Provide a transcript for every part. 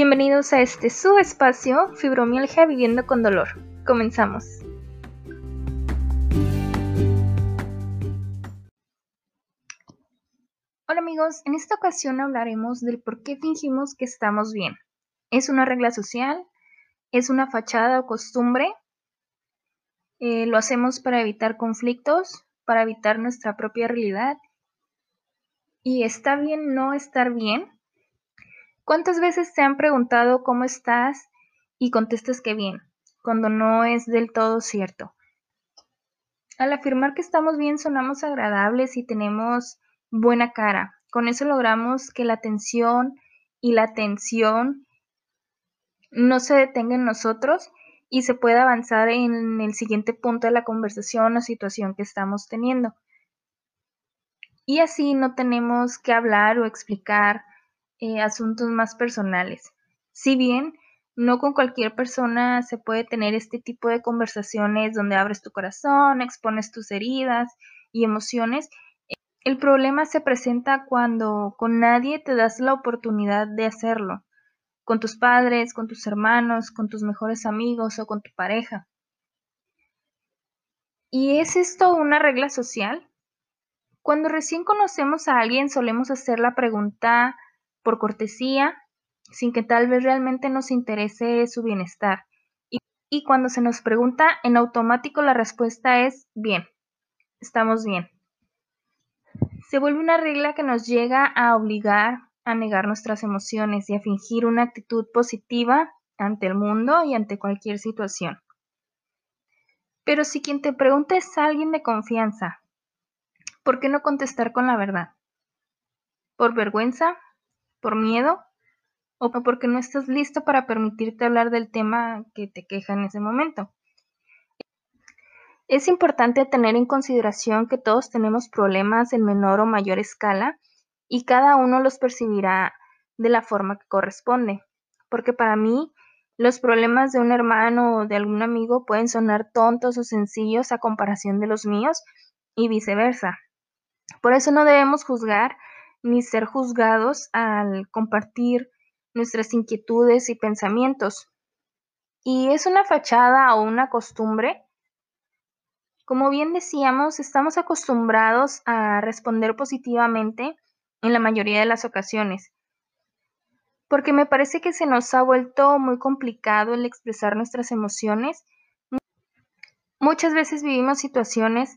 Bienvenidos a este subespacio Fibromialgia viviendo con dolor. Comenzamos. Hola amigos, en esta ocasión hablaremos del por qué fingimos que estamos bien. ¿Es una regla social? ¿Es una fachada o costumbre? Eh, ¿Lo hacemos para evitar conflictos? ¿Para evitar nuestra propia realidad? ¿Y está bien no estar bien? ¿Cuántas veces te han preguntado cómo estás y contestas que bien, cuando no es del todo cierto? Al afirmar que estamos bien sonamos agradables y tenemos buena cara. Con eso logramos que la atención y la atención no se detenga en nosotros y se pueda avanzar en el siguiente punto de la conversación o situación que estamos teniendo. Y así no tenemos que hablar o explicar eh, asuntos más personales. Si bien no con cualquier persona se puede tener este tipo de conversaciones donde abres tu corazón, expones tus heridas y emociones, el problema se presenta cuando con nadie te das la oportunidad de hacerlo, con tus padres, con tus hermanos, con tus mejores amigos o con tu pareja. ¿Y es esto una regla social? Cuando recién conocemos a alguien solemos hacer la pregunta por cortesía, sin que tal vez realmente nos interese su bienestar. Y, cuando se nos pregunta, en automático la respuesta es bien, estamos bien. Se vuelve una regla que nos llega a obligar a negar nuestras emociones y a fingir una actitud positiva ante el mundo y ante cualquier situación. Pero si quien te pregunta es alguien de confianza, ¿por qué no contestar con la verdad? ¿Por vergüenza? Por miedo o porque no estás listo para permitirte hablar del tema que te queja en ese momento. Es importante tener en consideración que todos tenemos problemas en menor o mayor escala y cada uno los percibirá de la forma que corresponde, porque para mí los problemas de un hermano o de algún amigo pueden sonar tontos o sencillos a comparación de los míos y viceversa. Por eso no debemos juzgar ni ser juzgados al compartir nuestras inquietudes y pensamientos. ¿Y es una fachada o una costumbre? Como bien decíamos, estamos acostumbrados a responder positivamente en la mayoría de las ocasiones, porque me parece que se nos ha vuelto muy complicado el expresar nuestras emociones. Muchas veces vivimos situaciones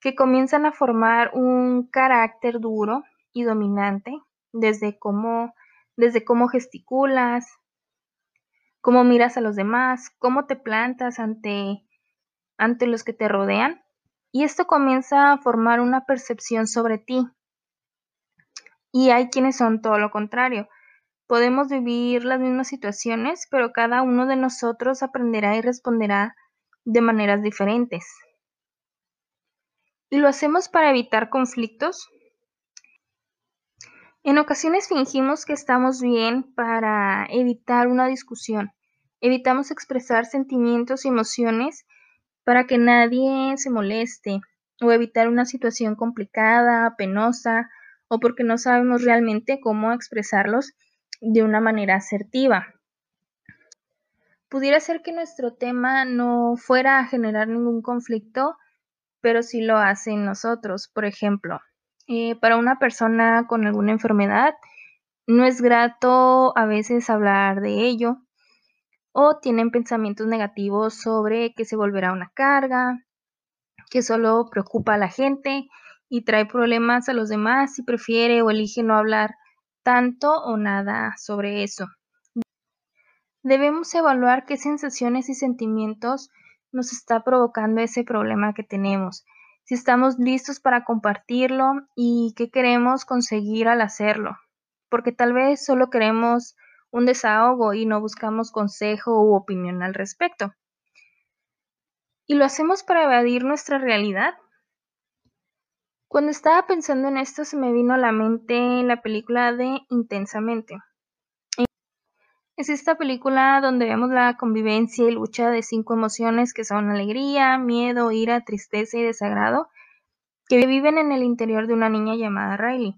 que comienzan a formar un carácter duro y dominante, desde cómo, desde cómo gesticulas, cómo miras a los demás, cómo te plantas ante, ante los que te rodean. Y esto comienza a formar una percepción sobre ti. Y hay quienes son todo lo contrario. Podemos vivir las mismas situaciones, pero cada uno de nosotros aprenderá y responderá de maneras diferentes. ¿Y lo hacemos para evitar conflictos? En ocasiones fingimos que estamos bien para evitar una discusión. Evitamos expresar sentimientos y emociones para que nadie se moleste o evitar una situación complicada, penosa o porque no sabemos realmente cómo expresarlos de una manera asertiva. Pudiera ser que nuestro tema no fuera a generar ningún conflicto, pero sí lo hace en nosotros. Por ejemplo, eh, para una persona con alguna enfermedad, no es grato a veces hablar de ello o tienen pensamientos negativos sobre que se volverá una carga, que solo preocupa a la gente y trae problemas a los demás y prefiere o elige no hablar tanto o nada sobre eso. Debemos evaluar qué sensaciones y sentimientos nos está provocando ese problema que tenemos si estamos listos para compartirlo y qué queremos conseguir al hacerlo, porque tal vez solo queremos un desahogo y no buscamos consejo u opinión al respecto. ¿Y lo hacemos para evadir nuestra realidad? Cuando estaba pensando en esto se me vino a la mente la película de Intensamente. Es esta película donde vemos la convivencia y lucha de cinco emociones que son alegría, miedo, ira, tristeza y desagrado, que viven en el interior de una niña llamada Riley.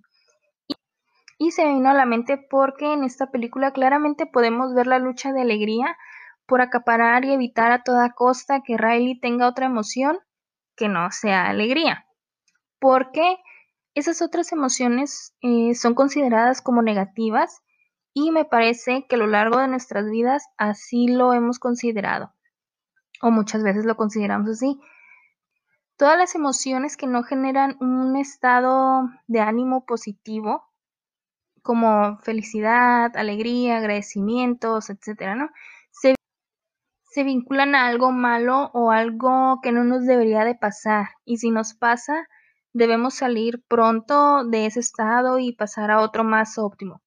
Y se vino a la mente porque en esta película claramente podemos ver la lucha de alegría por acaparar y evitar a toda costa que Riley tenga otra emoción que no sea alegría. Porque esas otras emociones eh, son consideradas como negativas y me parece que a lo largo de nuestras vidas así lo hemos considerado o muchas veces lo consideramos así. Todas las emociones que no generan un estado de ánimo positivo, como felicidad, alegría, agradecimientos, etcétera, ¿no? Se, se vinculan a algo malo o algo que no nos debería de pasar. Y si nos pasa, debemos salir pronto de ese estado y pasar a otro más óptimo.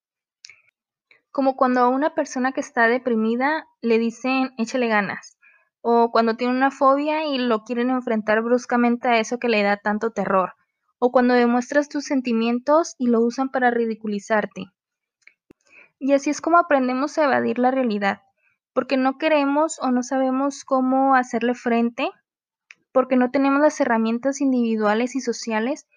Como cuando a una persona que está deprimida le dicen échale ganas o cuando tiene una fobia y lo quieren enfrentar bruscamente a eso que le da tanto terror, o cuando demuestras tus sentimientos y lo usan para ridiculizarte. Y así es como aprendemos a evadir la realidad, porque no queremos o no sabemos cómo hacerle frente, porque no tenemos las herramientas individuales y sociales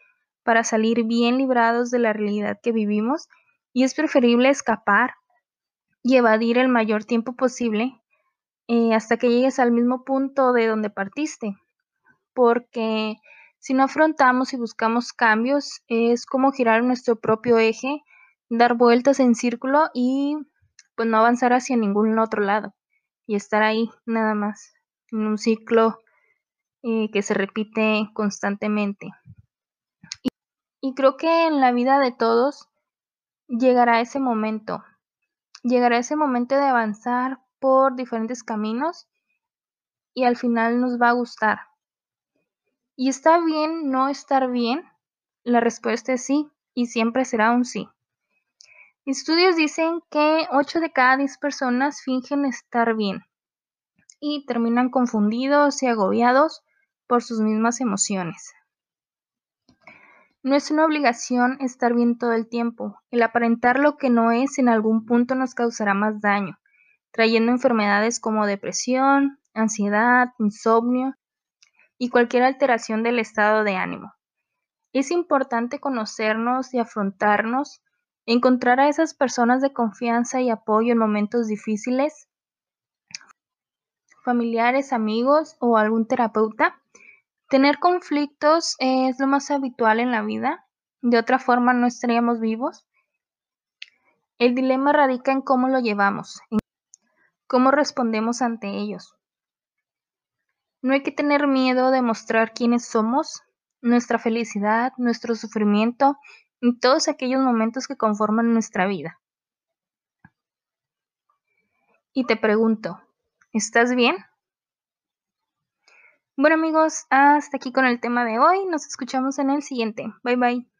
para salir bien librados de la realidad que vivimos, y es preferible escapar y evadir el mayor tiempo posible eh, hasta que llegues al mismo punto de donde partiste. Porque si no afrontamos y buscamos cambios, es como girar nuestro propio eje, dar vueltas en círculo y pues no avanzar hacia ningún otro lado. Y estar ahí nada más, en un ciclo eh, que se repite constantemente. y creo que en la vida de todos llegará ese momento. Llegará ese momento de avanzar por diferentes caminos y al final nos va a gustar. ¿Y está bien no estar bien? La respuesta es sí y siempre será un sí. Estudios dicen que 8 de cada 10 personas fingen estar bien y terminan confundidos y agobiados por sus mismas emociones. No es una obligación estar bien todo el tiempo. El aparentar lo que no es en algún punto nos causará más daño trayendo enfermedades como depresión, ansiedad, insomnio y cualquier alteración del estado de ánimo. Es importante conocernos y afrontarnos, encontrar a esas personas de confianza y apoyo en momentos difíciles, familiares, amigos o algún terapeuta. Tener conflictos es lo más habitual en la vida, de otra forma no estaríamos vivos. El dilema radica en cómo lo llevamos, cómo respondemos ante ellos. No hay que tener miedo de mostrar quiénes somos, nuestra felicidad, nuestro sufrimiento y todos aquellos momentos que conforman nuestra vida. Y te pregunto, ¿estás bien? Bueno amigos, hasta aquí con el tema de hoy. Nos escuchamos en el siguiente. Bye bye.